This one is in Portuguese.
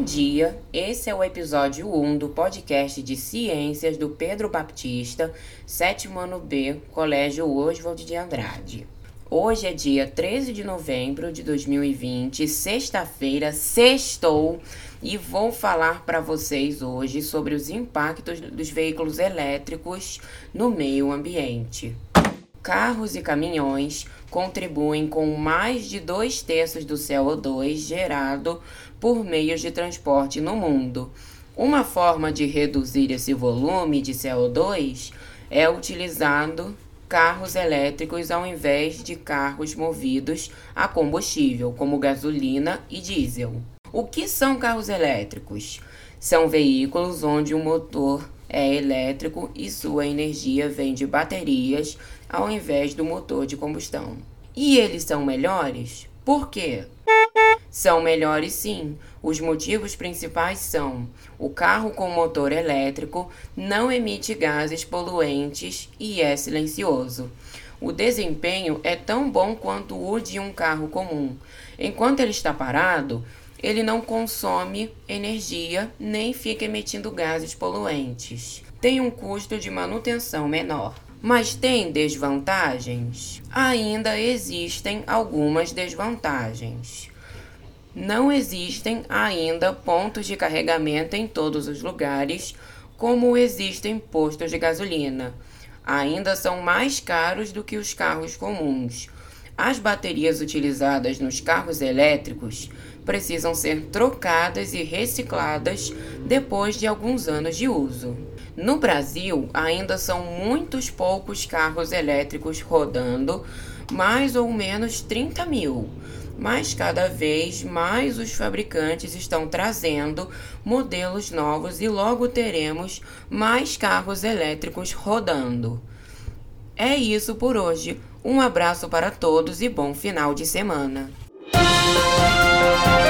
Bom dia, esse é o episódio 1 do podcast de Ciências do Pedro Baptista, sétimo ano B, Colégio Oswald de Andrade. Hoje é dia 13 de novembro de 2020, sexta-feira, sextou, e vou falar para vocês hoje sobre os impactos dos veículos elétricos no meio ambiente. Carros e caminhões contribuem com mais de dois terços do CO2 gerado por meios de transporte no mundo. Uma forma de reduzir esse volume de CO2 é utilizando carros elétricos ao invés de carros movidos a combustível, como gasolina e diesel. O que são carros elétricos? São veículos onde o motor é elétrico e sua energia vem de baterias ao invés do motor de combustão. E eles são melhores? Por quê? São melhores sim. Os motivos principais são: o carro com motor elétrico não emite gases poluentes e é silencioso. O desempenho é tão bom quanto o de um carro comum. Enquanto ele está parado, ele não consome energia nem fica emitindo gases poluentes. Tem um custo de manutenção menor. Mas tem desvantagens? Ainda existem algumas desvantagens. Não existem ainda pontos de carregamento em todos os lugares, como existem postos de gasolina. Ainda são mais caros do que os carros comuns. As baterias utilizadas nos carros elétricos precisam ser trocadas e recicladas depois de alguns anos de uso. No Brasil, ainda são muitos poucos carros elétricos rodando, mais ou menos 30 mil mas cada vez mais os fabricantes estão trazendo modelos novos e logo teremos mais carros elétricos rodando. É isso por hoje. Um abraço para todos e bom final de semana. Thank you.